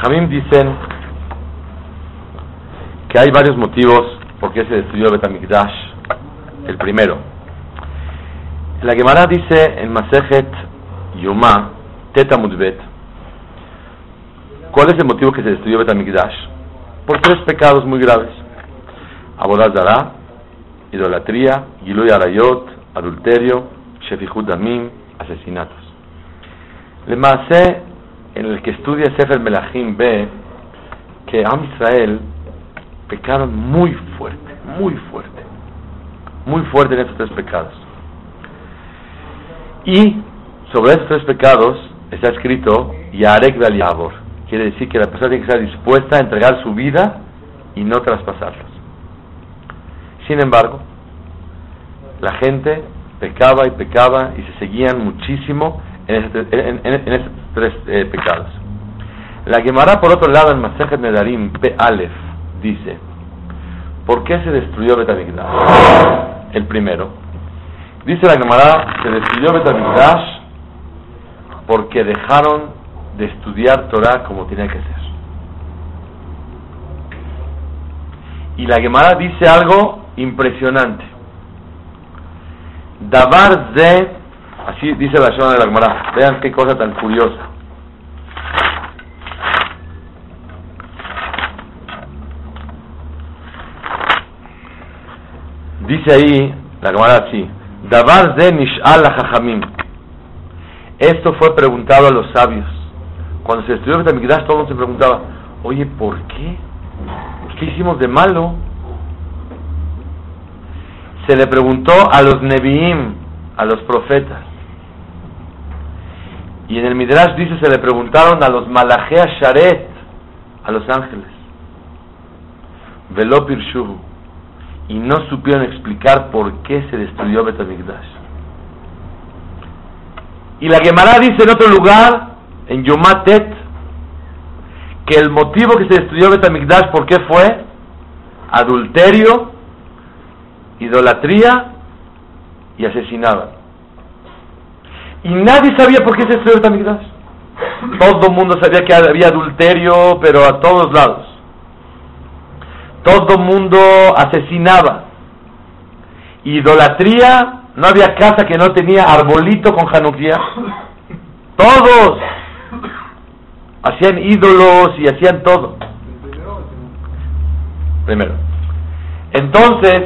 Jajamim dicen que hay varios motivos por qué se destruyó Betamikdash. El primero, la Gemara dice en Masejet Yuma, Teta Mudbet, ¿cuál es el motivo que se destruyó Betamikdash? Por tres pecados muy graves: Abodazara, idolatría, Giluy Arayot, adulterio, Shefihud Damim, asesinatos. Le Masé, en el que estudia Sefer Melachim, ve que Am Israel pecaron muy fuerte, muy fuerte, muy fuerte en estos tres pecados. Y sobre estos tres pecados está escrito Yarek Yabor. Quiere decir que la persona tiene que estar dispuesta a entregar su vida y no traspasarlos. Sin embargo, la gente pecaba y pecaba y se seguían muchísimo en, estos tres eh, pecados. La Gemara, por otro lado, en Masejet Nedarim, P. Aleph, dice, ¿por qué se destruyó Betamigdash? El primero. Dice la Gemara, se destruyó Betamigdash porque dejaron de estudiar Torah como tenía que ser. Y la Gemara dice algo impresionante. Dabar de, así dice la zona de la Gemara, vean qué cosa tan curiosa. Dice ahí la Gemara así, Dabar de Nish'al Jajamim. Esto fue preguntado a los sabios. Cuando se estudió Betamigdash, todo el mundo se preguntaba, oye, ¿por qué? ¿Qué hicimos de malo? Se le preguntó a los Nevi'im, a los profetas. Y en el Midrash dice, se le preguntaron a los Malachea Sharet, a los ángeles. Velopir Shuhu. Y no supieron explicar por qué se destruyó Betamigdash. Y la Gemara dice en otro lugar, en Yomatet, que el motivo que se destruyó Betamigdash, ¿por qué fue? Adulterio, idolatría y asesinaban. Y nadie sabía por qué se destruyó Betamigdash. Todo el mundo sabía que había adulterio, pero a todos lados. Todo el mundo asesinaba. Idolatría no había casa que no tenía arbolito con Hanukkah. Todos hacían ídolos y hacían todo. Primero. Entonces,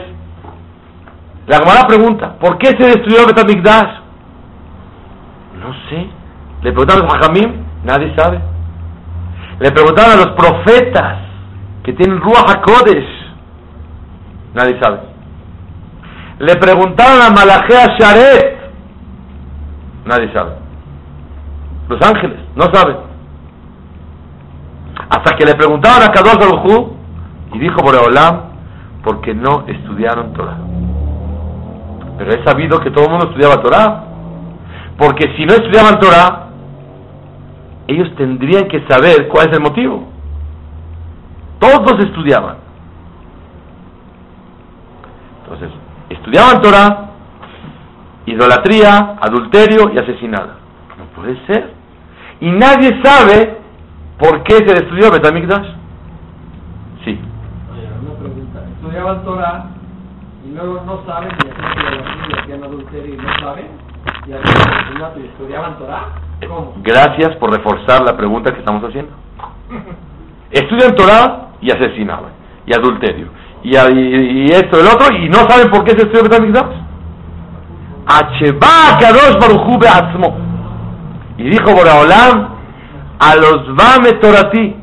la Gemara pregunta, ¿por qué se destruyó Betamigdash? No sé. Le preguntaron a Jamim, nadie sabe. Le preguntaron a los profetas que tienen Ruach HaKodesh, nadie sabe. Le preguntaron a Malajea Sharet. Nadie sabe. Los ángeles, no saben. Hasta que le preguntaron a Kadosh Baruj y dijo Boreolam, porque no estudiaron Torah. Pero he sabido que todo el mundo estudiaba Torah. Porque si no estudiaban Torah, ellos tendrían que saber cuál es el motivo. Todos estudiaban. Entonces, estudiaban Torah, idolatría, adulterio y asesinada. No puede ser. Y nadie sabe por qué se destruyó Betamikdash. Sí. Una pregunta. Estudiaban Torah y luego no saben y hacían adulterio y no saben y hacían asesinato y estudiaban Torah. Gracias por reforzar la pregunta que estamos haciendo. Estudian Torah y asesinaban y adulterio y, esto, el otro, y no saben por qué se estudia Beatzmo. Y dijo Boraholam, a los Vame Torati,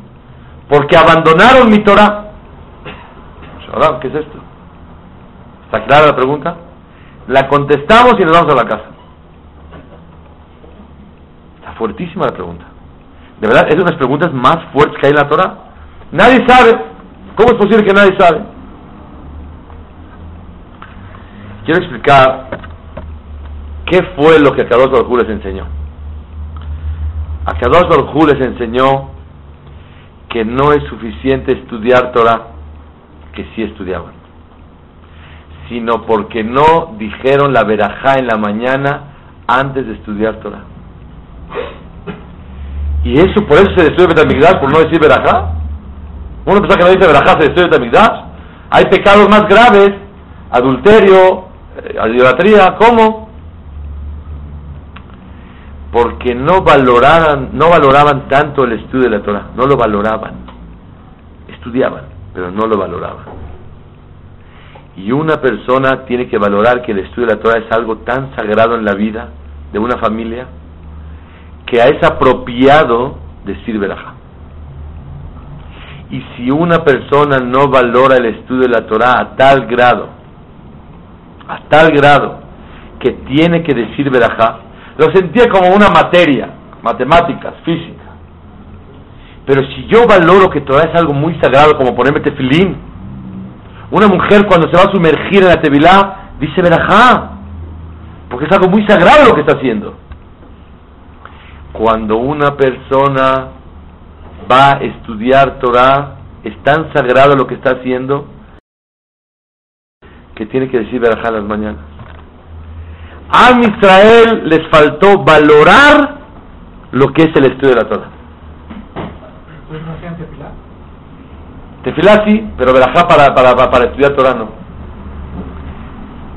porque abandonaron mi Torah. ¿Qué es esto? ¿Está clara la pregunta? La contestamos y nos vamos a la casa. Fuertísima la pregunta. De verdad, es una de las preguntas más fuertes que hay en la Torah. Nadie sabe. ¿Cómo es posible que nadie sabe? Quiero explicar qué fue lo que a Kadosh Baruj les enseñó. A Kadosh Baruj les enseñó que no es suficiente estudiar Torah, que sí estudiaban, sino porque no dijeron la verajá en la mañana antes de estudiar Torah. Y eso, por eso se destruye Betamigdash, por no decir Berajá. Una persona que no dice Berajá se destruye Betamigdash. Hay pecados más graves, adulterio, eh, idolatría, ¿cómo? Porque no valoraban, no valoraban tanto el estudio de la Torah, no lo valoraban. Estudiaban, pero no lo valoraban. Y una persona tiene que valorar que el estudio de la Torah es algo tan sagrado en la vida de una familia que es apropiado decir verajá. Y si una persona no valora el estudio de la Torah a tal grado, a tal grado, que tiene que decir verajá, lo sentía como una materia, matemáticas, física. Pero si yo valoro que Torah es algo muy sagrado, como ponerme tefilín, una mujer cuando se va a sumergir en la tevilá, dice verajá, porque es algo muy sagrado lo que está haciendo cuando una persona va a estudiar Torah, es tan sagrado lo que está haciendo que tiene que decir verajá las mañanas. A Israel les faltó valorar lo que es el estudio de la Torah. ¿Pues no hacían tefilá? Tefilá sí, pero verajá para, para, para estudiar Torah no.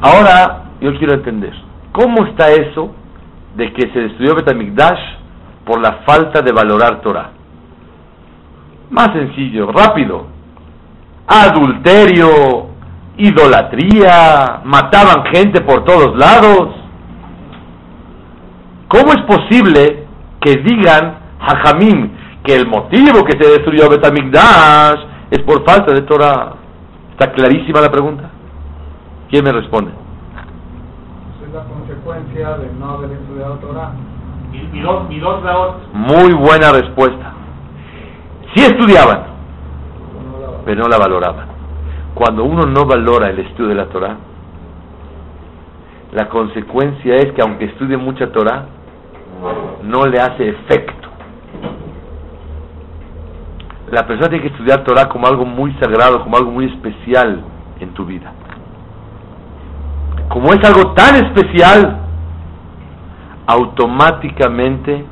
Ahora, yo quiero entender, ¿cómo está eso de que se destruyó Betamikdash por la falta de valorar Torah. Más sencillo, rápido. Adulterio, idolatría, mataban gente por todos lados. ¿Cómo es posible que digan, Hajamim, que el motivo que se destruyó Betamigdash es por falta de Torah? ¿Está clarísima la pregunta? ¿Quién me responde? Es la consecuencia de no haber estudiado Torah. Muy buena respuesta. Sí estudiaban, pero no la valoraban. Cuando uno no valora el estudio de la Torah, la consecuencia es que aunque estudie mucha Torah, no le hace efecto. La persona tiene que estudiar Torah como algo muy sagrado, como algo muy especial en tu vida. Como es algo tan especial, automáticamente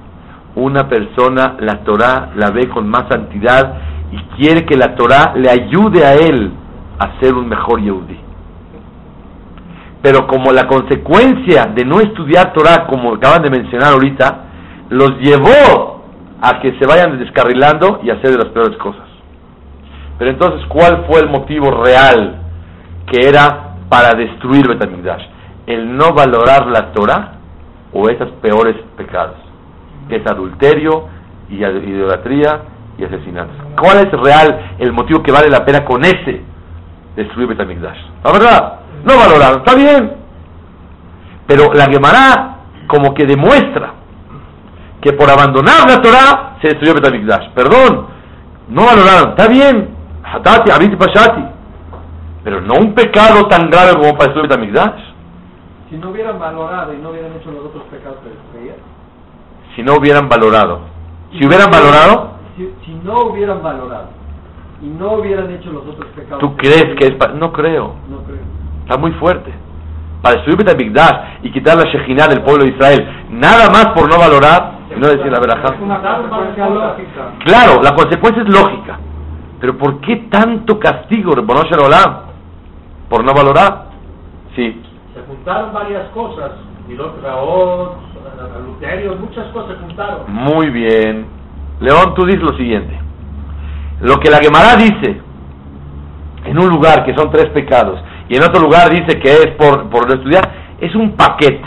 una persona la Torah la ve con más santidad y quiere que la Torah le ayude a él a ser un mejor Yehudi. Pero como la consecuencia de no estudiar Torah, como acaban de mencionar ahorita, los llevó a que se vayan descarrilando y a hacer de las peores cosas. Pero entonces, ¿cuál fue el motivo real que era para destruir Betamigdash? El no valorar la Torah o esos peores pecados, que es adulterio y idolatría y asesinato. ¿Cuál es real el motivo que vale la pena con ese destruir Betamigdash? La verdad, no valoraron, está bien. Pero la Gemara como que demuestra que por abandonar la Torah se destruyó Betamigdash. Perdón, no valoraron, está bien, hatati, abiti, pashati. Pero no un pecado tan grave como para destruir Betamigdash si no hubieran valorado y no hubieran hecho los otros pecados que les creía. Si no hubieran valorado. Si hubieran valorado. Si, no hubieran valorado y no hubieran hecho los otros pecados. ¿Tú crees que es No creo. No creo. Está muy fuerte. Para destruir Betamigdash y quitar la Shejinah del pueblo de Israel, nada más por no valorar y no decir la verdad. Claro, la consecuencia es lógica. Pero ¿por qué tanto castigo, Por no valorar. Sí juntaron varias cosas, Raot, adulterios, muchas cosas juntaron. Muy bien. León, tú dices lo siguiente. Lo que la Gemara dice en un lugar que son tres pecados y en otro lugar dice que es por, por estudiar, es un paquete.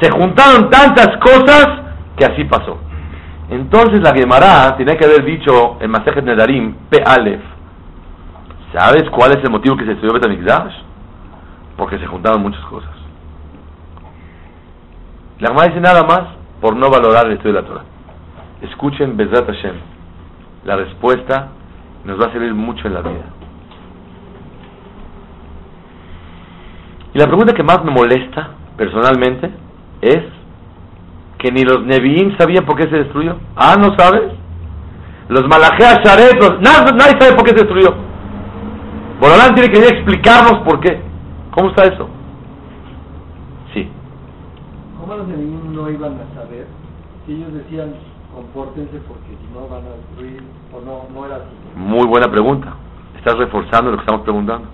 Se juntaron tantas cosas que así pasó. Entonces la Gemara tenía que haber dicho en Masejet Nedarim, P. Aleph, ¿sabes cuál es el motivo que se estudió Betamikdash? porque se juntaron muchas cosas. La Gemara dice nada más por no valorar el estudio de la Torah. Escuchen Bezrat Hashem. La respuesta nos va a servir mucho en la vida. Y la pregunta que más me molesta personalmente es que ni los Nevi'im sabían por qué se destruyó. Ah, ¿no sabes? Los Malajea Sharet, nadie, sabe por qué se destruyó. Borolán tiene que explicarnos por qué. ¿Cómo está eso? Sí. ¿Cómo los enemigos no iban a saber si ellos decían, compórtense porque si no van a destruir o no, no era así. Muy buena pregunta. Estás reforzando lo que estamos preguntando.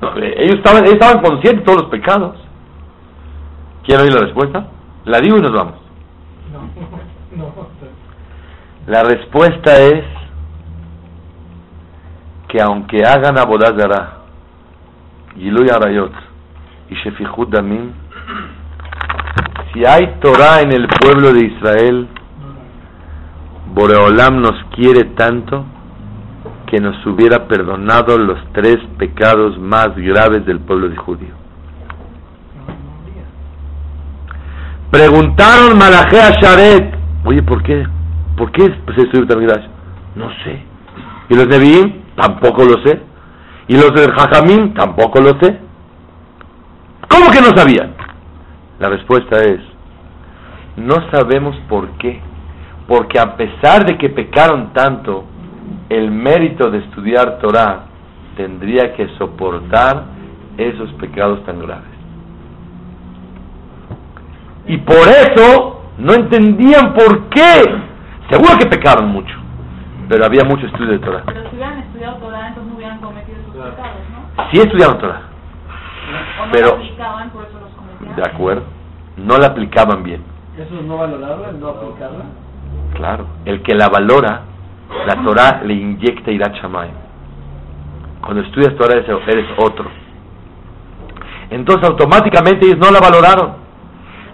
No, eh, ellos, estaban, ellos estaban conscientes de todos los pecados. ¿Quieren oír la respuesta? La digo y nos vamos. No, no. La respuesta es que aunque hagan abodazara, Giluy Arayot y Shefihud Damim, si hay Torah en el pueblo de Israel, Boreolam nos quiere tanto que nos hubiera perdonado los tres pecados más graves del pueblo de judío. Preguntaron Malajé a Sharet, oye, ¿por qué? ¿Por qué se estudió Tamigdash? No sé. ¿Y los Nevi'im? Tampoco lo sé. ¿Y los del Jajamín? Tampoco lo sé. ¿Cómo que no sabían? La respuesta es, no sabemos por qué. Porque a pesar de que pecaron tanto, el mérito de estudiar Torah tendría que soportar esos pecados tan graves. Y por eso no entendían por qué. Seguro que pecaron mucho, pero había mucho estudio de Torah. Pero si hubieran estudiado Torah, entonces no hubieran cometido esos pecados, ¿no? Sí estudiaron Torah, Pero- de acuerdo, no la aplicaban bien. ¿Eso es no valorarla, no aplicarla? Claro, el que la valora, la Torah le inyecta Irat Shamayim. Cuando estudias Torah eres, eres otro. Entonces automáticamente ellos no la valoraron.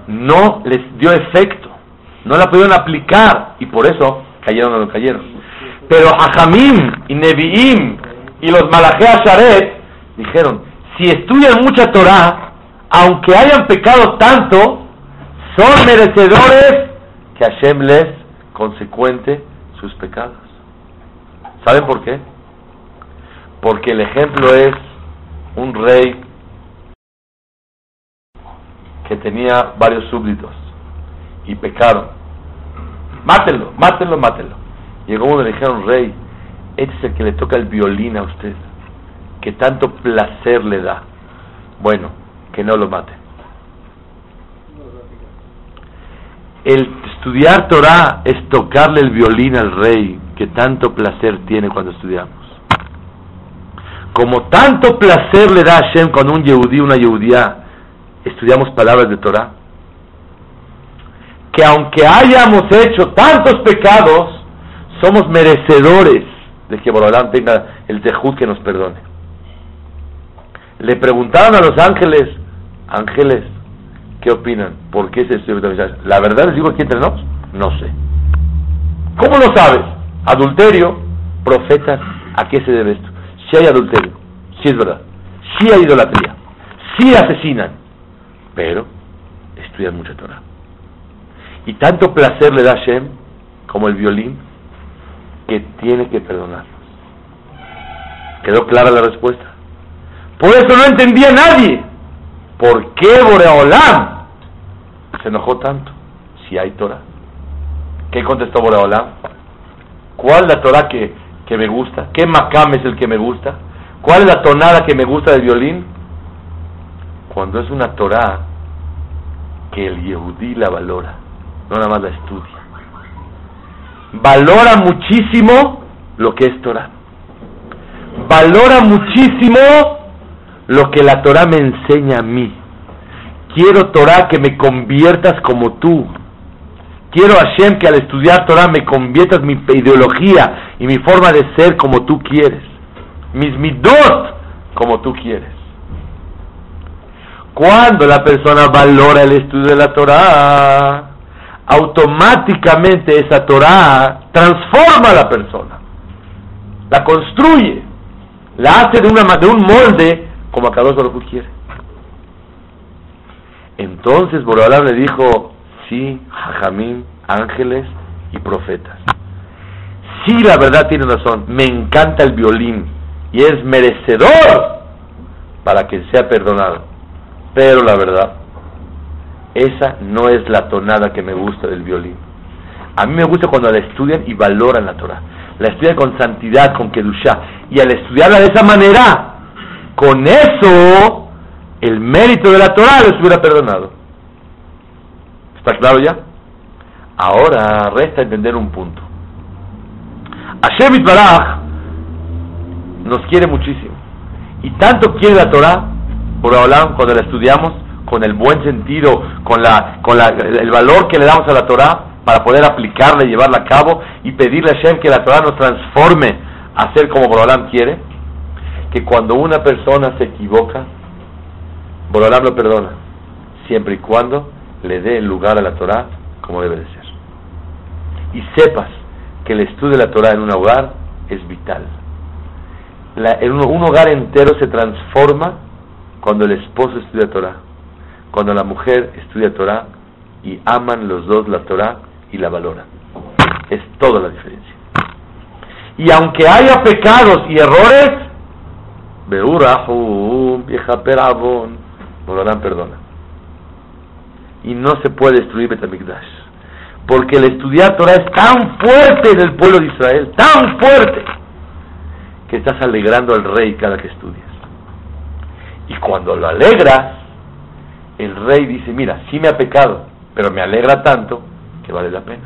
No les dio efecto. No la pudieron aplicar y por eso cayeron lo que cayeron. Pero Hajamim y Nevi'im y los Malajea Sharet dijeron, si estudian mucha Torah, aunque hayan pecado tanto, son merecedores que Hashem les consecuente sus pecados. ¿Saben por qué? Porque el ejemplo es un rey que tenía varios súbditos y pecaron. Mátenlo, mátenlo, mátenlo. Llegó uno y le dijeron, rey, este es el que le toca el violín a usted, que tanto placer le da. Bueno, que no lo maten. El estudiar Torah es tocarle el violín al rey que tanto placer tiene cuando estudiamos. Como tanto placer le da a Hashem cuando un yehudí, una yehudía, estudiamos palabras de Torah, que aunque hayamos hecho tantos pecados, somos merecedores de que Borolán tenga el tejud que nos perdone. Le preguntaron a los ángeles, ángeles, ¿qué opinan? ¿Por qué se Betamigdash? La verdad les digo aquí entre nos, no sé. ¿Cómo lo sabes? Adulterio, profetas, ¿a qué se debe esto? Si hay adulterio, si es verdad, si hay idolatría, si asesinan, pero estudian mucha Torah. Y tanto placer le da Shem como el violín que tiene que perdonarnos. ¿Quedó clara la respuesta? Por eso no entendía nadie. ¿Por qué Boreolam se enojó tanto? Si hay Torah. ¿Qué contestó Boreolam? ¿Cuál la Torah que, que me gusta? ¿Qué macam es el que me gusta? ¿Cuál es la tonada que me gusta del violín? Cuando es una Torah que el Yehudí la valora, no nada más la estudia. Valora muchísimo lo que es Torah. Valora muchísimo lo que la Torah me enseña a mí. Quiero Torah que me conviertas como tú. Quiero Hashem que al estudiar Torah me conviertas mi ideología y mi forma de ser como tú quieres. Mis midot como tú quieres. Cuando la persona valora el estudio de la Torah, automáticamente esa Torah transforma a la persona, la construye, la hace de, una, de un molde como Akadosh Baruj quiere. Entonces Borobalam le dijo, sí, Jajamín, ángeles y profetas. Sí, la verdad tiene razón, me encanta el violín y es merecedor para que sea perdonado. Pero la verdad, esa no es la tonada que me gusta del violín. A mí me gusta cuando la estudian y valoran la Torah. La estudian con santidad, con kedushá. Y al estudiarla de esa manera, con eso, el mérito de la Torah les hubiera perdonado. ¿Está claro ya? Ahora resta entender un punto. Hashem Baraj nos quiere muchísimo. Y tanto quiere la Torah, por hablar cuando la estudiamos, con el buen sentido, con, la, con la, el valor que le damos a la Torah, para poder aplicarla y llevarla a cabo, y pedirle a Hashem que la Torah nos transforme a ser como Borolam quiere, que cuando una persona se equivoca, Borolam lo perdona, siempre y cuando le dé el lugar a la Torah como debe de ser. Y sepas que el estudio de la Torah en un hogar es vital. en un, hogar entero se transforma cuando el esposo estudia Torah, cuando la mujer estudia Torah y aman los dos la Torah y la valoran. Es toda la diferencia. Y aunque haya pecados y errores, Beurahum, vieja perabón, perdona. Y no se puede destruir Betamigdash. Porque el estudiar Torah es tan fuerte en el pueblo de Israel, tan fuerte, que estás alegrando al rey cada que estudias. Y cuando lo alegras, el rey dice, mira, sí me ha pecado, pero me alegra tanto que vale la pena.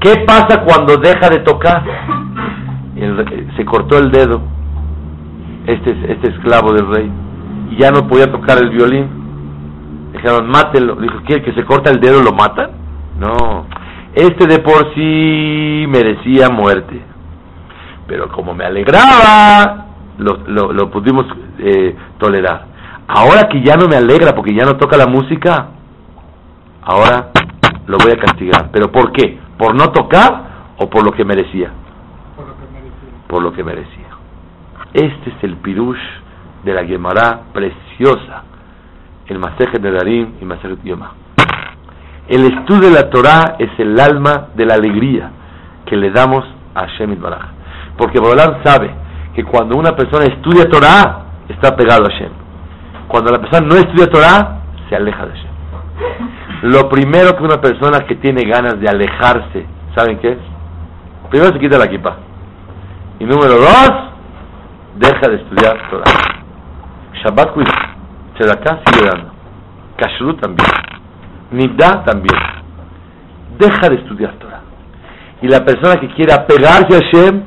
¿Qué pasa cuando deja de tocar? se cortó el dedo, este, este esclavo del rey, y ya no podía tocar el violín. Dijeron, mátelo. Dijo, ¿qué? ¿Que se corta el dedo lo matan? No, este de por sí merecía muerte. Pero como me alegraba, lo, lo, pudimos eh, tolerar. Ahora que ya no me alegra porque ya no toca la música, ahora lo voy a castigar. ¿Pero por qué? ¿Por no tocar o por lo que merecía? Por lo que merecía. Por lo que merecía. Este es el pirush de la Gemara preciosa, el Masejet de Darim y Masejet Yomah. El estudio de la Torah es el alma de la alegría que le damos a Hashem Baraj. Porque Borolam sabe que cuando una persona estudia Torah, está pegado a Hashem. Cuando la persona no estudia Torah, se aleja de Hashem. Lo primero que una persona que tiene ganas de alejarse, ¿saben qué es? Primero se quita la equipa. Y número dos, deja de estudiar Torah. Shabbat cuida. Tzedakah sigue dando. Kashrut también da también. Deja de estudiar Torah. Y la persona que quiere apegarse a Hashem,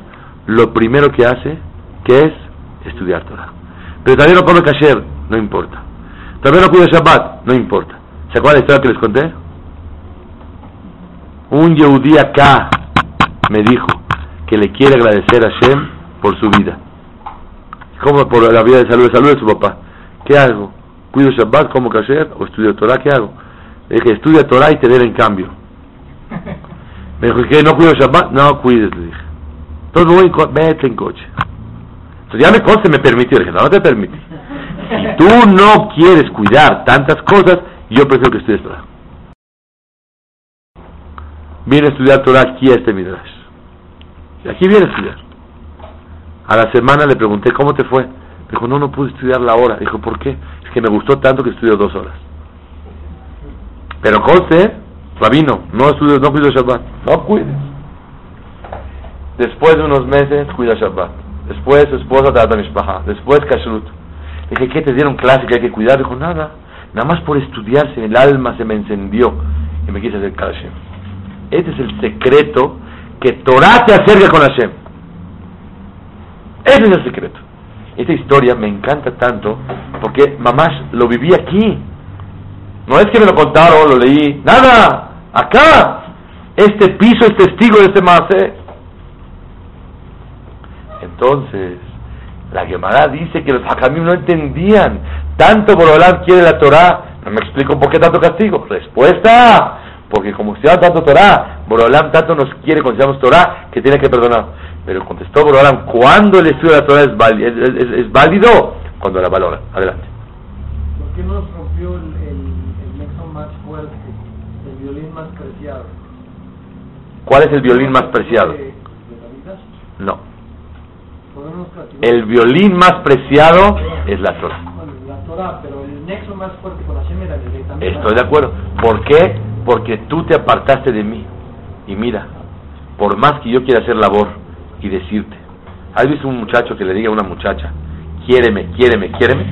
lo primero que hace, que es estudiar Torah. Pero también no come kasher, no importa. También no cuida Shabbat, no importa. ¿Se acuerdan la historia que les conté? Un Yehudí acá me dijo que le quiere agradecer a Hashem por su vida. ¿Cómo por la vida de salud? De salud de su papá. ¿Qué hago? ¿Cuido Shabbat como kasher o estudio Torah? ¿Qué hago? Le dije, estudia Torah y te den en cambio. Me dijo, ¿qué? ¿No cuido Shabbat? No, cuides, le dije. Entonces voy, vete en coche. Entonces ya me conste, me permitió. Le dije, no, no te permite. Si tú no quieres cuidar tantas cosas, yo prefiero que estudies Torah. Viene a estudiar Torah aquí a este Midrash. Y aquí viene a estudiar. A la semana le pregunté, ¿cómo te fue? Dijo, no, no pude estudiar la hora. Dijo, ¿por qué? Es que me gustó tanto que estudio dos horas. Pero conste, rabino, no estudies, no cuides Shabbat, no cuides. Después de unos meses, cuida Shabbat. Después su esposa da Mishpaha. Después Kashrut. Dije, ¿qué te dieron clase que hay que cuidar? Dijo, nada. Nada más por estudiarse, el alma se me encendió y me quise acercar a Hashem. Este es el secreto que Torah te acerca con Hashem. Ese es el secreto. Esta historia me encanta tanto porque mamás lo viví aquí. No es que me lo contaron, lo leí. Nada. Acá. Este piso es testigo de este mase. Entonces, la Gemara dice que los Hakamim no entendían. Tanto Borolam quiere la Torah. No me explico por qué tanto castigo. Respuesta. Porque como estudiamos tanto Torah, Borolam tanto nos quiere cuando estudiamos Torah que tiene que perdonar. Pero contestó Borolam, ¿cuándo el estudio de la Torah es válido? Es, válido? Cuando la valora. Adelante. ¿Por qué nos rompió el más preciado. ¿Cuál es el violín más preciado? No. El violín más preciado es la Torah. La Torah, pero el nexo más fuerte con Hashem era Estoy de acuerdo. ¿Por qué? Porque tú te apartaste de mí. Y mira, por más que yo quiera hacer labor y decirte, ¿has visto un muchacho que le diga a una muchacha, quiéreme, quiéreme, quiéreme?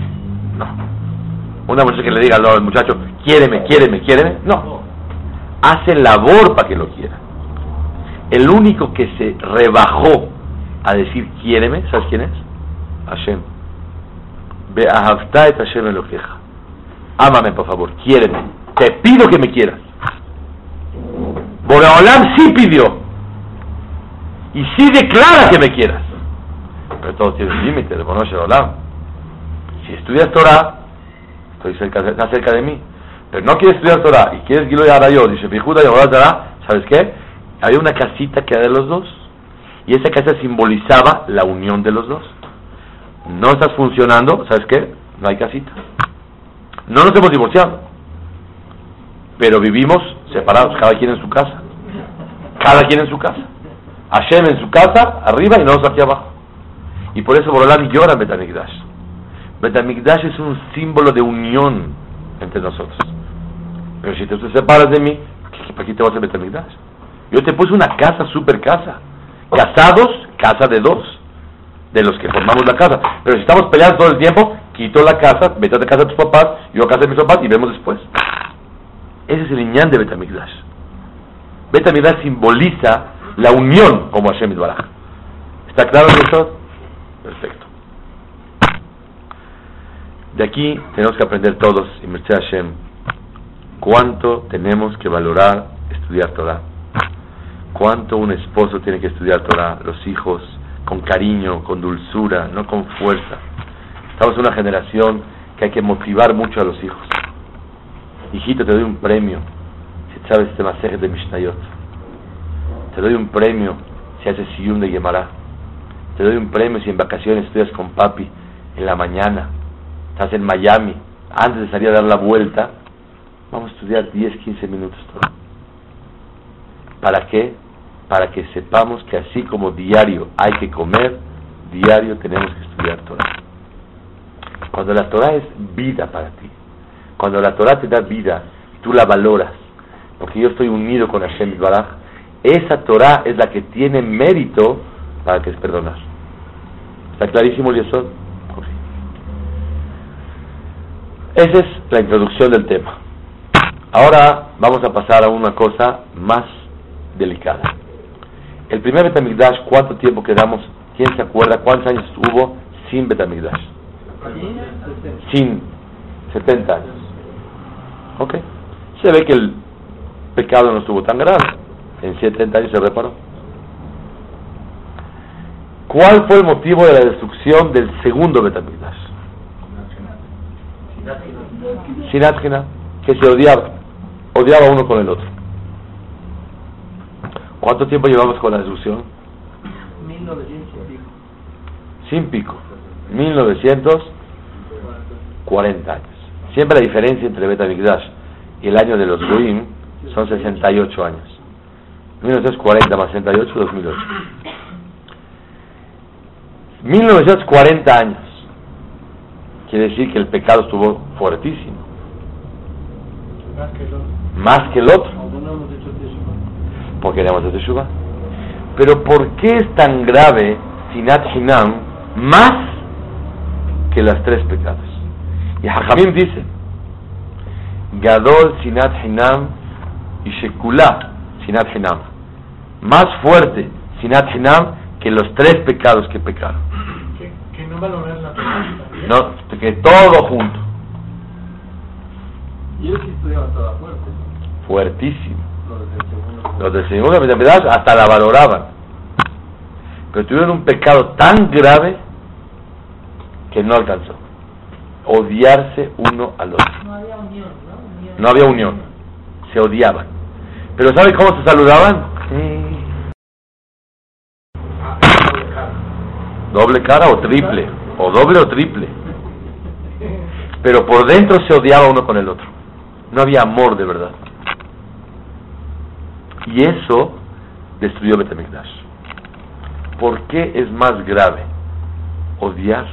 No. Una muchacha que le diga al muchacho, quiéreme, quiéreme, quiéreme? No. hace labor para que lo quiera. El único que se rebajó a decir quiéreme, ¿sabes quién es? Hashem. Ve a et Hashem queja. Ámame, por favor, quiéreme. Te pido que me quieras. Boreolam sí pidió. Y sí declara que me quieras. Pero todo tiene un límite, de Olam. Si estudias Torah, estoy cerca, está cerca de mí. Pero no quieres estudiar Torah y quieres Gilo yo dice Pijuda y ¿sabes qué? Había una casita que era de los dos. Y esa casa simbolizaba la unión de los dos. No estás funcionando, ¿sabes qué? No hay casita. No nos hemos divorciado. Pero vivimos separados, cada quien en su casa. Cada quien en su casa. Hashem en su casa, arriba, y nosotros aquí abajo. Y por eso Borolán llora Betamigdash. Betamigdash es un símbolo de unión entre nosotros. Pero si te, separas de mí, ¿para qué te vas a Betamigdash? Yo te puse una casa, super casa. Casados, casa de dos, de los que formamos la casa. Pero si estamos peleando todo el tiempo, quito la casa, vete a casa de tus papás, yo a casa de mis papás y vemos después. Ese es el iñán de Betamigdash. Betamigdash simboliza la unión como Hashem Baraj. ¿Está claro eso? Perfecto. De aquí tenemos que aprender todos, y merced Hashem, cuánto tenemos que valorar estudiar Torah. Cuánto un esposo tiene que estudiar Torah, los hijos, con cariño, con dulzura, no con fuerza. Estamos en una generación que hay que motivar mucho a los hijos. Hijito, te doy un premio si sabes este masaje de Mishnayot. Te doy un premio si haces Siyum de Gemara. Te doy un premio si en vacaciones estudias con papi en la mañana. Estás en Miami. Antes de salir a dar la vuelta, vamos a estudiar 10, 15 minutos. ¿Para qué? Para que sepamos que así como diario hay que comer, diario tenemos que estudiar Torah. Cuando la Torah es vida para ti, cuando la Torah te da vida tú la valoras, porque yo estoy unido con Hashem Baraj, esa Torah es la que tiene mérito para que es perdonar. ¿Está clarísimo el Yesod? Esa es la introducción del tema. Ahora vamos a pasar a una cosa más delicada. El primer Betamigdash, ¿cuánto tiempo quedamos? ¿Quién se acuerda cuántos años hubo sin Betamigdash? Sin 70 años. Ok. Se ve que el pecado no estuvo tan grave en 70 años se reparó. ¿Cuál fue el motivo de la destrucción del segundo Betamigdash? Sinatgina, que se odiaba, odiaba uno con el otro. ¿Cuánto tiempo llevamos con la destrucción? 1900 pico. Sin pico. 1940 años. Siempre la diferencia entre Betamigdash y el año de los Goim son 68 años. 1940 más 68, 2008. 1940 años. Quiere decir que el pecado estuvo fuertísimo. Más que el otro. Porque no hemos hecho Pero ¿por qué es tan grave Sinat Hinam más que las tres pecados? Y Hajamim dice, Gadol Sinat Hinam y Shekulah Sinat Hinam más fuerte, Sinat Hinam, que los tres pecados que pecaron. Que, no valorar la No, que todo junto. Y ellos estudiaban toda fuerte. Fuertísimo. Los del segundo. Hasta la valoraban. Pero tuvieron un pecado tan grave que no alcanzó. Odiarse uno al otro. No había unión, ¿no? No había unión. Se odiaban. Pero ¿sabe cómo se saludaban? Doble cara o triple, o doble o triple. Pero por dentro se odiaba uno con el otro. No había amor de verdad. Y eso destruyó Betamigdash. ¿Por qué es más grave odiar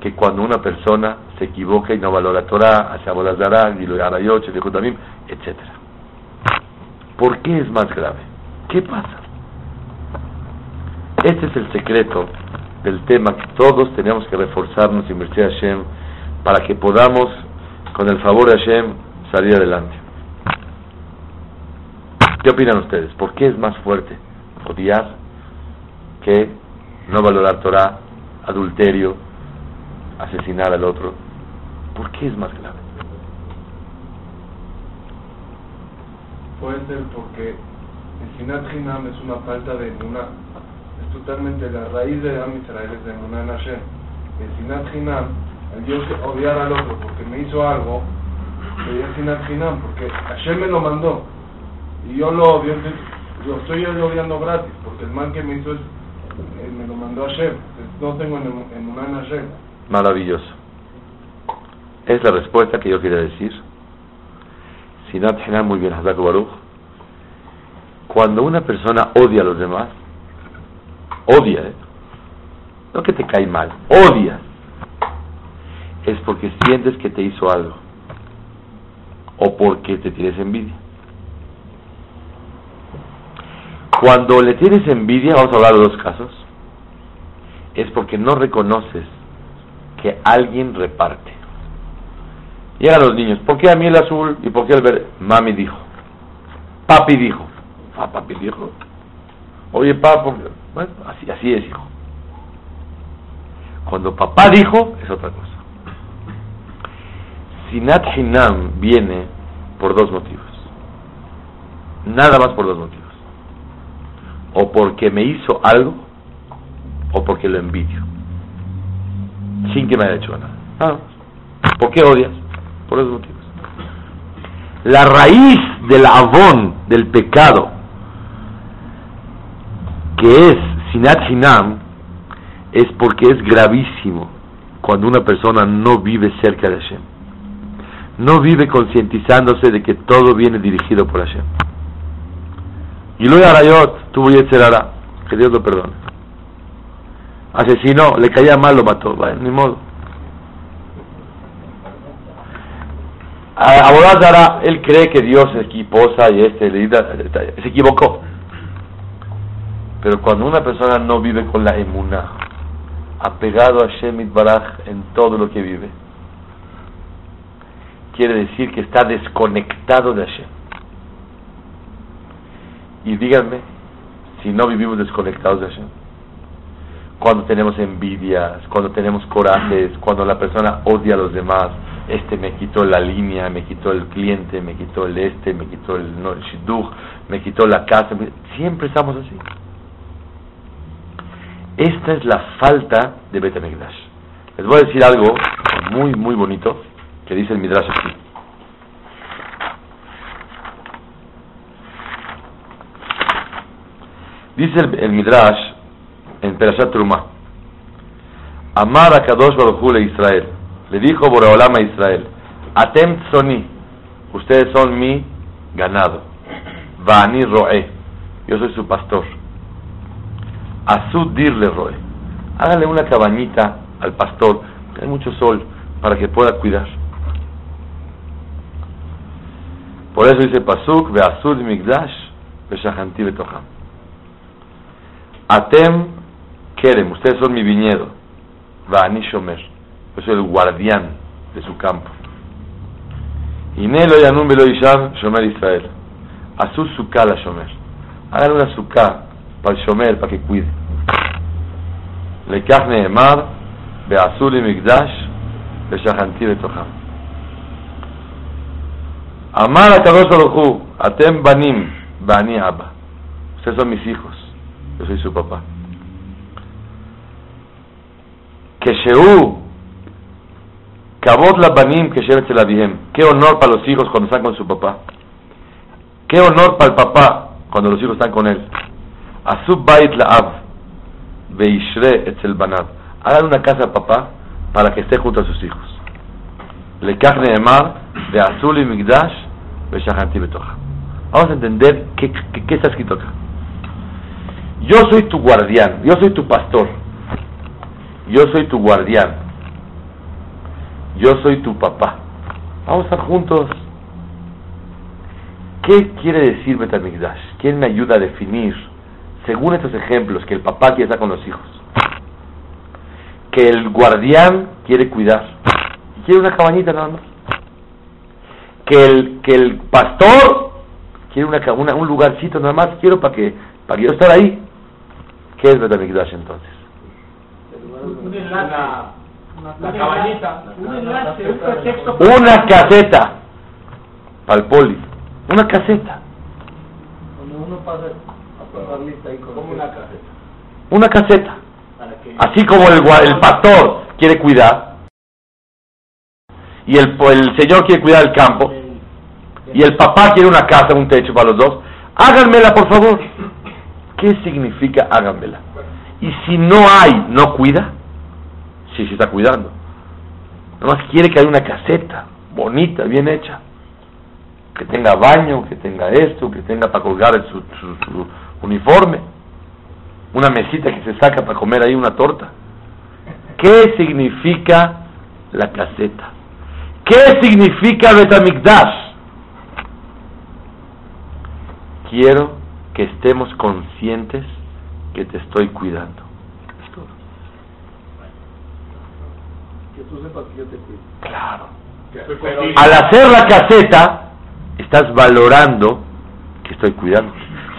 que cuando una persona se equivoca y no valora Torah, hace Abolazará, y lo etcétera? ¿Por qué es más grave? ¿Qué pasa? Este es el secreto del tema que todos tenemos que reforzarnos y invertir a Hashem para que podamos, con el favor de Hashem, salir adelante. ¿Qué opinan ustedes? ¿Por qué es más fuerte odiar que no valorar Torah, adulterio, asesinar al otro? ¿Por qué es más grave? Puede ser porque el Sinat Hinam es una falta de una es totalmente la raíz de Am Israel es de Emuná en Hashem. El Sinat Hinam, el Dios odiar al otro porque me hizo algo, sería Sinat Hinam, porque Hashem me lo mandó. Y yo lo odio, yo estoy odiando gratis, porque el mal que me hizo es, eh, me lo mandó Hashem. No tengo Emuná en Hashem. Maravilloso. Es la respuesta que yo quería decir. Sinat Hinam, muy bien, Hazak Baruch. Cuando una persona odia a los demás, odia, ¿eh? no que te cae mal, odia, es porque sientes que te hizo algo o porque te tienes envidia. Cuando le tienes envidia, vamos a hablar de dos casos, es porque no reconoces que alguien reparte. Llegan los niños, ¿por qué a mí el azul y por qué el verde? Mami dijo, papi dijo, ah, papi dijo, oye papi, bueno, así, así es hijo. Cuando papá dijo, es otra cosa. Sinat Hinam viene por dos motivos. Nada más por dos motivos. O porque me hizo algo, o porque lo envidio. Sin que me haya hecho nada. Nada ¿Por qué odias? Por esos motivos. La raíz del avón, del pecado, que es Sinat Hinam, es porque es gravísimo cuando una persona no vive cerca de Hashem. No vive concientizándose de que todo viene dirigido por Hashem. Y luego Arayot tuvo Yetzerara, que Dios lo perdone. Asesinó, le caía mal, lo mató, ni modo. Abodazara, él cree que Dios es equiposa y este se equivocó. Pero cuando una persona no vive con la emuna, apegado a Shemit Baraj en todo lo que vive, quiere decir que está desconectado de Hashem. Y díganme, si no vivimos desconectados de Hashem, cuando tenemos envidias, cuando tenemos corajes, cuando la persona odia a los demás, este me quitó la línea, me quitó el cliente, me quitó el este, me quitó el, no, me quitó la casa, siempre estamos así. Esta es la falta de Betamigdash. Les voy a decir algo muy, muy bonito que dice el Midrash aquí. Dice el, Midrash en Perashat Truma, Amar a Kadosh Baruch le Israel, le dijo Boreolam a Israel, Atem Tzoni, ustedes son mi ganado, Vani Roe, yo soy su pastor a su dirle roe. Hágale una cabañita al pastor, que hay mucho sol, para que pueda cuidar. Por eso dice Pasuk, Beasud Migdash, Beshahanti Betoham. Atem Kerem, ustedes son mi viñedo. Vaani Shomer, es el guardián de su campo. Inelo Yanum Belo Isham Shomer Israel. Azú suká la Shomer. Hagan una suká para el Shomer, para que cuide. Le carne emar, be azul y migdash, be shahanti betoham. Amar a Kadosh Baruchu, atem banim, bani abba. Ustedes son mis hijos, yo soy su papá. Que Kabot Labanim que el este Abihem. Qué honor para los hijos cuando están con su papá. Qué honor para el papá cuando los hijos están con él. Azub Bait Laav. Beishre Etzel Banad. Hagan una casa a papá para que esté junto a sus hijos. Le Neemar de Azul y Migdash Beshahanti Betoja. Vamos a entender qué, qué, qué está escrito acá. Yo soy tu guardián, yo soy tu pastor, yo soy tu guardián yo soy tu papá. Vamos a estar juntos. ¿Qué quiere decir Betamigdash? ¿Quién me ayuda a definir según estos ejemplos, que el papá quiere estar con los hijos, que el guardián quiere cuidar, quiere una cabañita nada más, que el, que el pastor quiero una, un lugarcito nada más, quiero para que, para yo estar ahí. ¿Qué es Betamikdash entonces? La cabañita. Un enlace, un pretexto. Una caseta para el poli, una caseta, Donde uno pasa a pasar lista ahí con Como una caseta. Así como el, gua- el pastor quiere cuidar y el, el señor quiere cuidar el campo y el papá quiere una casa, un techo para los dos, háganmela por favor. ¿Qué significa háganmela? Y si no hay, no cuida, sí se está cuidando. Nomás quiere que haya una caseta bonita, bien hecha, que tenga baño, que tenga esto, que tenga para colgar su, su- uniforme, una mesita que se saca para comer ahí una torta. ¿Qué significa la caseta? ¿Qué significa Betamikdash? Quiero que estemos conscientes que te estoy cuidando. Es todo. Que tú sepas que yo te cuido. Claro. que estoy contigo. Al hacer la caseta, estás valorando que estoy cuidando.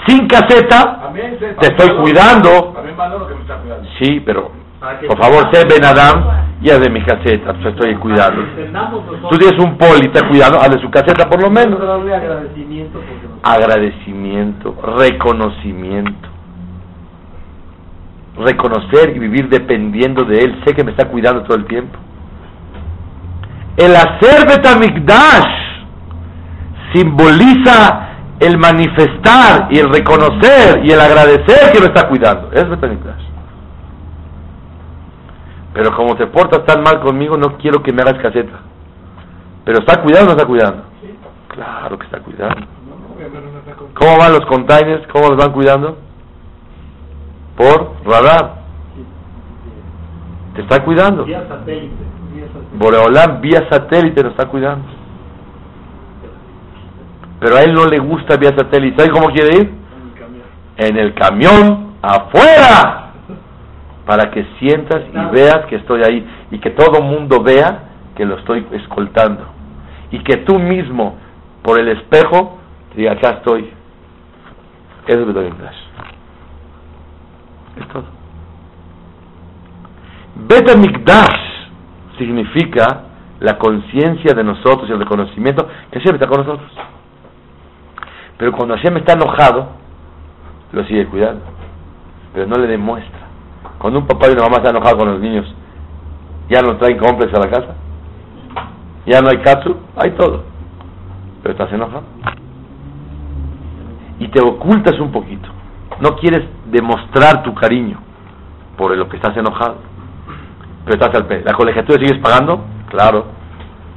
Sin caseta, sé- te estoy cuidando. También valoro que me está cuidando. Sí, pero por favor, sé Ben Adam y haz de mi caseta, pues estoy cuidando. Tú tienes un poli, está cuidando, haz de su caseta por lo menos. Agradecimiento, reconocimiento. Reconocer y vivir dependiendo de Él. Sé que me está cuidando todo el tiempo. El hacer Betamikdash simboliza el manifestar y el reconocer y el agradecer que me está cuidando. Es Betamikdash. Pero como te portas tan mal conmigo, no quiero que me hagas caseta. Pero está cuidando o no está cuidando. Claro que está cuidando. ¿Cómo van los containers? ¿Cómo los van cuidando? Por radar. Te está cuidando. Boreolán vía satélite nos está cuidando. Pero a él no le gusta vía satélite. ¿Sabes cómo quiere ir? En el camión, afuera. Para que sientas y veas que estoy ahí. Y que todo mundo vea que lo estoy escoltando. Y que tú mismo, por el espejo, diga, acá estoy. Eso es Betamikdash. Es todo. Betamikdash significa la conciencia de nosotros y el reconocimiento que Hashem está con nosotros. Pero cuando Hashem está enojado, lo sigue cuidando, pero no le demuestra. Cuando un papá y una mamá están enojados con los niños, ya no traen complex a la casa, ya no hay katsu, hay todo, pero estás enojado. Y te ocultas un poquito, no quieres demostrar tu cariño por lo que estás enojado estás al. ¿La colegiatura sigues pagando? Claro.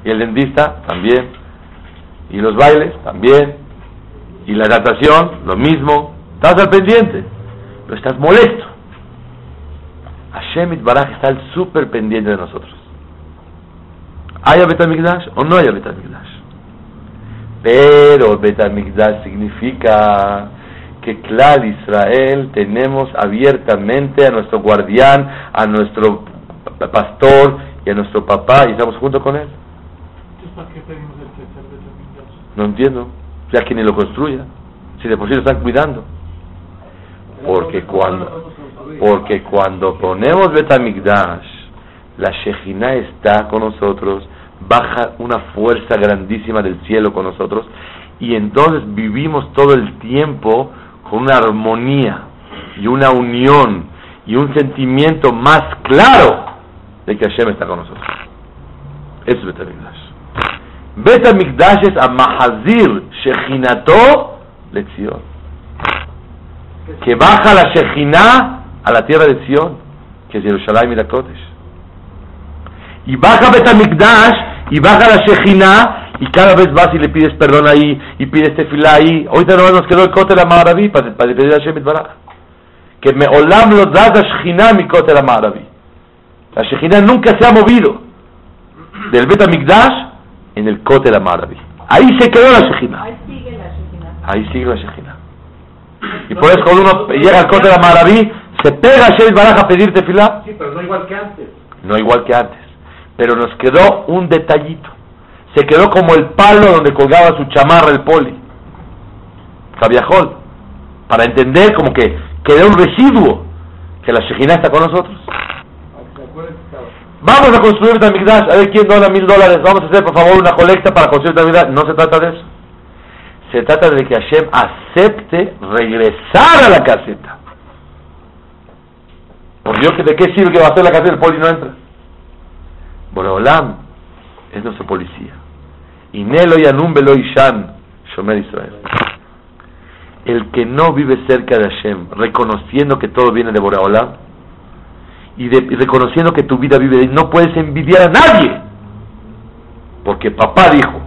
¿Y el dentista? También. ¿Y los bailes? También. ¿Y la natación? Lo mismo. Estás al pendiente. Pero estás molesto. Hashem Baraj está al súper pendiente de nosotros. ¿Haya Betamigdash o no haya Betamigdash? Pero Betamigdash significa que Clal Israel tenemos abiertamente a nuestro guardián, a nuestro pa- pastor y a nuestro papá y estamos junto con él. ¿Para qué pedimos el tercer Betamigdash? No entiendo, ya que ni lo construya, si de por sí lo están cuidando. Porque cuando, porque cuando ponemos Betamigdash, la Shejina está con nosotros, baja una fuerza grandísima del cielo con nosotros, y entonces vivimos todo el tiempo con una armonía y una unión y un sentimiento más claro de que Hashem está con nosotros. Eso es Betamigdash. Betamigdash es a Mahazir Shejinato Lección. Que baja la Shejina a la tierra de Sion, que es Jerusalén y la Kodesh. Y baja Betamigdash y baja la Shejina y cada vez La Shejina nunca se ha movido del Betamigdash en el Kotel Amaraví. Ahí se quedó la Shejina. Ahí sigue la Shekhinah. Ahí sigue la Shejina. Y por eso cuando uno llega al Kotel Amaraví, se pega a Hashem Baraj a pedir tefilá. Sí, pero no igual que antes. No igual que antes. Pero nos quedó un detallito. Se quedó como el palo donde colgaba su chamarra el poli. Cabiajol, para entender como que queda un residuo, que la Shejina está con nosotros. ¿Se acuerdan que estaba? Vamos a construir Tamigdash, a ver quién dona mil dólares, vamos a hacer por favor una colecta para construir Tamigdash. No se trata de eso. Se trata de que Hashem acepte regresar a la caseta. Por Dios, ¿de qué sirve que va a hacer la caseta? El poli no entra. Boreolam es nuestro policía. Y Nelo y Anumbelo y Shan, Shomer Israel. El que no vive cerca de Hashem, reconociendo que todo viene de Boreolam, y, de- reconociendo que tu vida vive de no puedes envidiar a nadie. Porque papá dijo.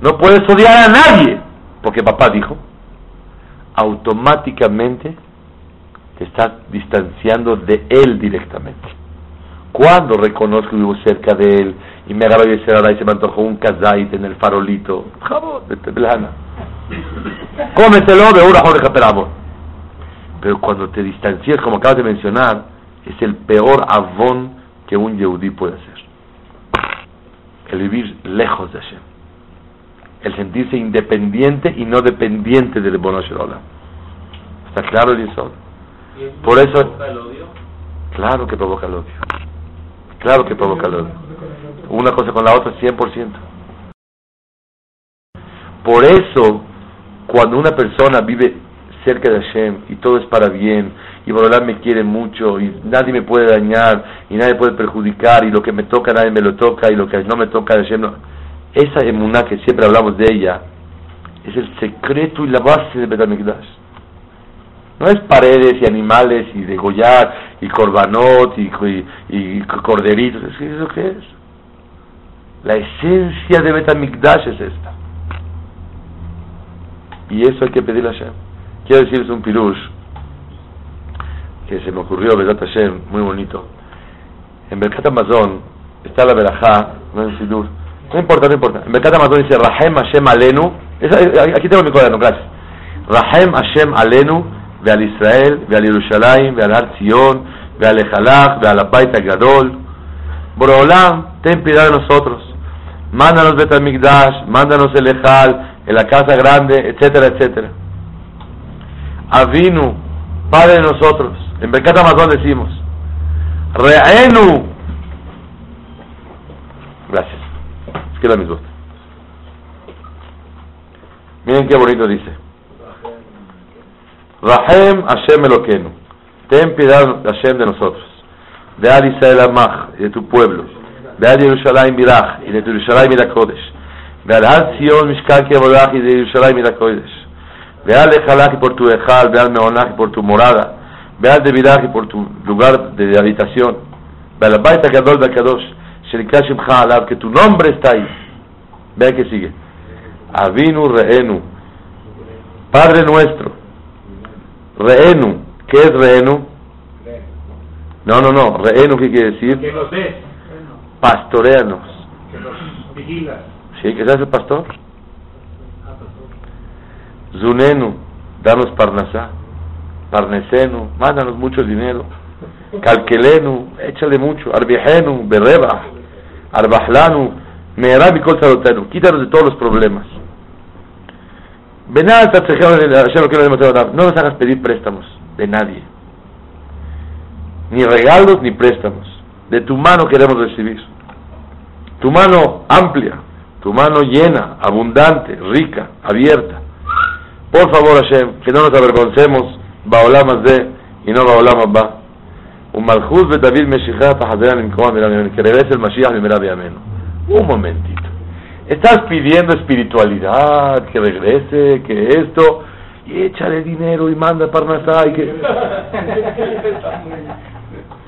No puedes odiar a nadie. Porque papá dijo. Automáticamente te estás distanciando de él directamente. Cuando reconozco que vivo cerca de él y me agarra y se me antojó un kazait en el farolito, jabón de teblana. Cómetelo de una jorge. Pero cuando te distancias, como acabas de mencionar, es el peor avón que un yehudí puede hacer. El vivir lejos de Hashem. El sentirse independiente y no dependiente del Bono Olam. ¿Está claro el Yisod? Por eso, claro que provoca el odio. Claro que provoca el odio. Una cosa con la otra, 100%. Por eso, cuando una persona vive cerca de Hashem y todo es para bien, y Borolam me quiere mucho, y nadie me puede dañar, y nadie puede perjudicar, y lo que me toca nadie me lo toca, y lo que no me toca Hashem no. Esa emuná que siempre hablamos de ella, es el secreto y la base de Betamikdash. No es paredes y animales y degollar y corbanot y, y, y corderitos. ¿Es que eso qué es? La esencia de Betamikdash es esta. Y eso hay que pedirle a Hashem. Quiero decirles un pirush que se me ocurrió, Besat Hashem, muy bonito. En Berkat Amazon está la Berajá, no es Sidur. No importa, no importa. En Berkat Amazon dice Rahem Hashem Alenu. Eh, eh, aquí tengo mi cuaderno, gracias. Rahem Hashem Alenu, Veal Israel, Veal Yerushalayim, Veal Har Tzion, Veal Ejalach, Veal Abait Gadol. Borolam, ten piedad de nosotros. Mándanos Betamigdash, mándanos el Ejal, en la casa grande, etcétera, etcétera. Avinu, Padre de nosotros. En Berkat Amazon decimos, Reenu. Gracias. Es que la mis gusta. Miren qué bonito dice. Rahem Hashem Eloquenu. Ten piedad Hashem de nosotros. De Ad Israel Amach y de tu pueblo. De Ad Yerushalayim Mirach y de tu Yerushalayim Mirakodesh. De Al Har Zion Mishkan Kevodach y de Yerushalayim Mirakodesh. Ve al y por tu Ejal, ve al Meonach y por tu morada, ve al Devidach y por tu lugar de habitación, ve al Baita Gadol de Kadosh, Sherikah Shemcha Alav, que tu nombre está ahí. Vean que sigue. Avinu Reenu, Padre nuestro, Reenu, ¿qué es Reenu? No, no, no, Reenu, ¿qué quiere Que decir? nos des, Pastoreanos. que nos vigilas. ¿Sí? ¿Que seas el pastor? Zunenu, danos parnasá. Parnesenu, mándanos mucho dinero. Calquelenu, échale mucho. Arbijenu, berreba. Arbahlanu, meerab y kol sarotenu. Quítanos de todos los problemas. No nos hagas pedir préstamos de nadie. Ni regalos ni préstamos. De tu mano queremos recibir. Tu mano amplia, tu mano llena, abundante, rica, abierta. Por favor, Hashem, que no nos avergoncemos, Baolamas de y no Baolamas ba. Un malchus de David Meshichat en que regrese el Mashiach de Mirabiamenu. Un momentito. Estás pidiendo espiritualidad, que regrese, que esto, y échale dinero y manda Parnasá y que.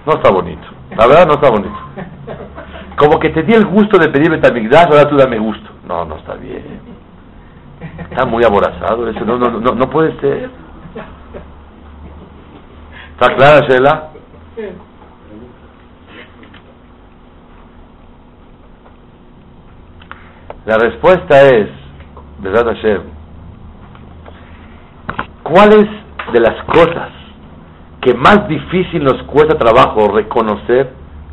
No está bonito. La verdad no está bonito. Como que te di el gusto de pedir Betamigdash, ahora tú dame gusto. No, no está bien. Está muy aborazado eso, no, no, no, no puede ser. ¿Está clara, Sheila? La respuesta es, verdad Hashem, ¿cuáles de las cosas que más difícil nos cuesta trabajo reconocer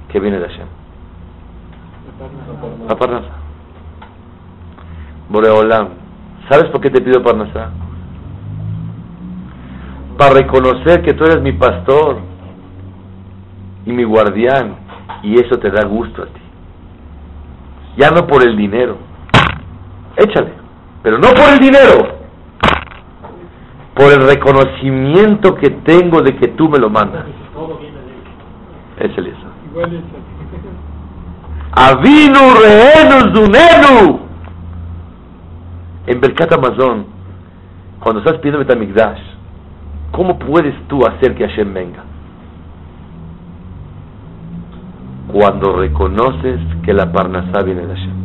que viene de Hashem? La parnasa. Boreolam. ¿Sabes por qué te pido parnasa? para reconocer que tú eres mi pastor y mi guardián, y eso te da gusto a ti. Ya no por el dinero, échale, pero no por el dinero, por el reconocimiento que tengo de que tú me lo mandas. Es el eso. Avinu rehenus dunenu. En Berkat Amazon, cuando estás pidiendo Betamigdash, ¿cómo puedes tú hacer que Hashem venga? Cuando reconoces que la Parnasá viene de Hashem.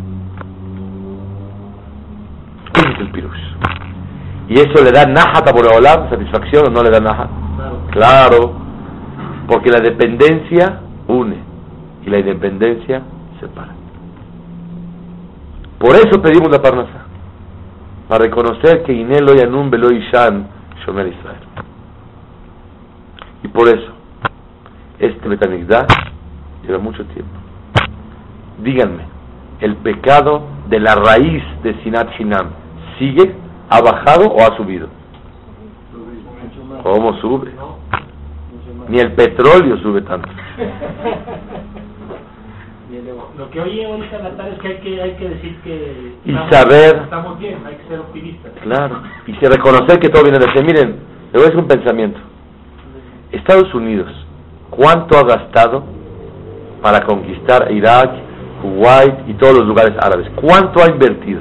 Ese es el pirush. ¿Y eso le da nahat a Boreolam, satisfacción o no le da nahat? Claro. Porque la dependencia une y la independencia separa. Por eso pedimos la Parnasá, para reconocer que Inel lo Yanun Belo Ishan Shomer Israel. Y por eso, este Betamigdash lleva mucho tiempo. Díganme, ¿el pecado de la raíz de Sinat Hinam sigue, ha bajado o ha subido? ¿Cómo sube? Ni el petróleo sube tanto. Lo que oye ahorita Natal es que hay que, hay que decir que Y estamos, saber- estamos bien, hay que ser optimistas. Claro. Y reconocer que todo viene de Hashem. Miren, le voy a decir un pensamiento. Estados Unidos, ¿cuánto ha gastado para conquistar Irak, Kuwait y todos los lugares árabes? ¿Cuánto ha invertido?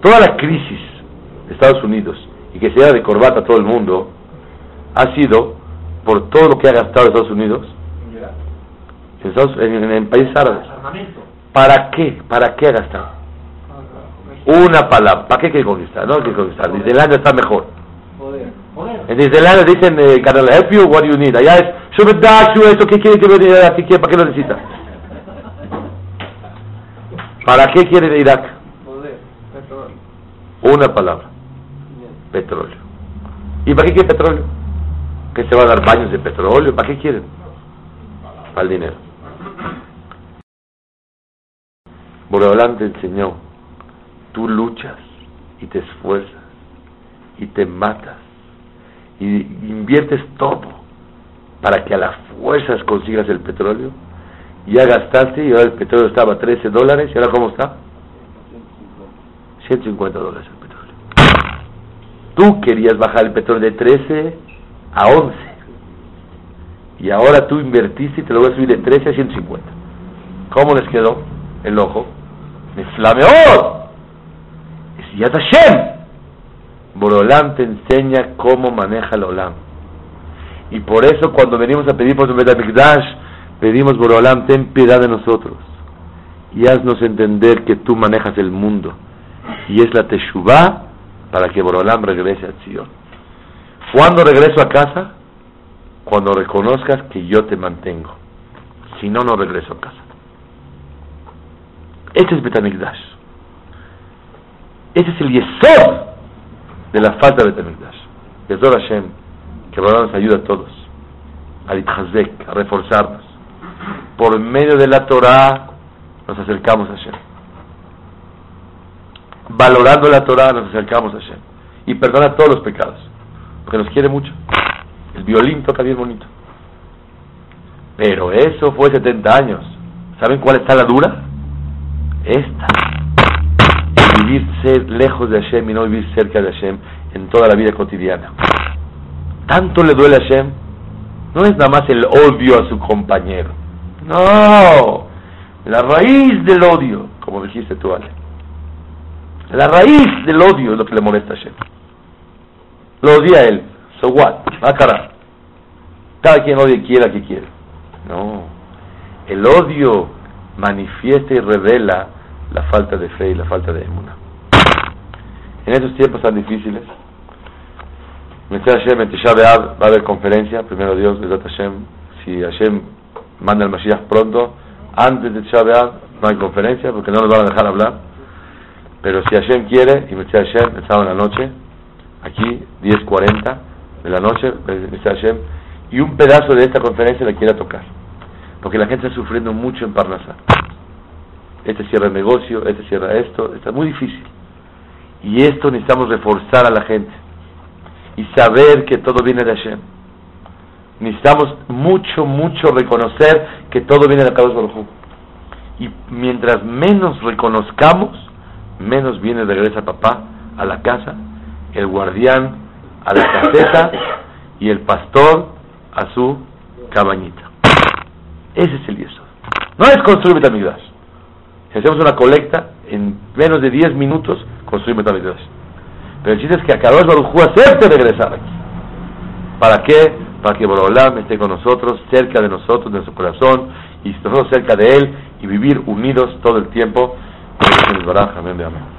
Toda la crisis de Estados Unidos y que se lleva de corbata a todo el mundo ha sido por todo lo que ha gastado Estados Unidos Mira, en, en- en países árabes. ¿Para qué? ¿Para qué ha gastado? Una palabra. ¿Para qué quiere conquistar? No quiere conquistar. Disneylandia está mejor. En Disneylandia dicen, eh, can I help you? What do you need? Allá es, sube dash, esto, ¿qué quiere que venga aquí? ¿Para qué lo necesita? ¿Para qué quiere Irak? Una palabra. Petróleo. ¿Y para qué quiere petróleo? ¿Que se va a dar baños de petróleo? ¿Para qué quieren? Para el dinero. Boreolán te enseñó, tú luchas y te esfuerzas y te matas y inviertes todo para que a las fuerzas consigas el petróleo. Ya gastaste y ahora el petróleo estaba a 13 dólares y ahora ¿cómo está? 150 dólares el petróleo. Tú querías bajar el petróleo de 13 a 11 y ahora tú invertiste y te lo voy a subir de 13 a 150. ¿Cómo les quedó el ojo? ¡Me flameó! Es Yad Hashem. Borolam te enseña cómo maneja el Olam. Y por eso cuando venimos a pedir por Betamikdash, pedimos Borolam, ten piedad de nosotros. Y haznos entender que tú manejas el mundo. Y es la Teshuvah para que Borolam regrese a Sion. ¿Cuándo regreso a casa? Cuando reconozcas que yo te mantengo. Si no, no regreso a casa. Este es Betamikdash. Este es el yesod de la falta de Betamikdash. Yesod Hashem, que Borolam nos ayuda a todos, a a reforzarnos. Por medio de la Torah nos acercamos a Hashem. Valorando la Torah nos acercamos a Hashem. Y perdona todos los pecados, porque nos quiere mucho. El violín toca bien bonito. Pero eso fue 70 años. ¿Saben cuál está la dura? Esta. El vivir ser lejos de Hashem y no vivir cerca de Hashem en toda la vida cotidiana. Tanto le duele a Hashem. No es nada más el odio a su compañero. No. La raíz del odio, como dijiste tú, Ale. La raíz del odio es lo que le molesta a Hashem. Lo odia a él. So what? Ah, cara. Cada quien odia y quiera que quiere. No. El odio manifiesta y revela la falta de fe y la falta de emuna. En estos tiempos tan difíciles, Hashem, en Tisha va a haber conferencia, primero Dios, Bezat Hashem, si Hashem manda el Mashiach pronto, antes de Tisha no hay conferencia porque no nos van a dejar hablar, pero si Hashem quiere, y Mitzvah Hashem, el sábado en la noche, aquí, 10.40 de la noche, Hashem, y un pedazo de esta conferencia la quiera tocar, porque la gente está sufriendo mucho en Parnasá. Este cierra el negocio, este cierra esto, está muy difícil. Y esto necesitamos reforzar a la gente. y saber que todo viene de Hashem. Necesitamos mucho, mucho reconocer que todo viene de Kadosh Baruj. Y mientras menos reconozcamos, menos viene de regresa papá a la casa, el guardián a la caseta y el pastor a su cabañita. Ese es el yeso. No es construir Betamigdash. Si hacemos una colecta, en menos de 10 minutos construimos Betamigdash. Pero el chiste es que a Kadosh Baruj acepte regresar aquí. ¿Para qué? Para que Borolam esté con nosotros, cerca de nosotros, de nuestro corazón, y nosotros cerca de Él, y vivir unidos todo el tiempo. Amén, amén.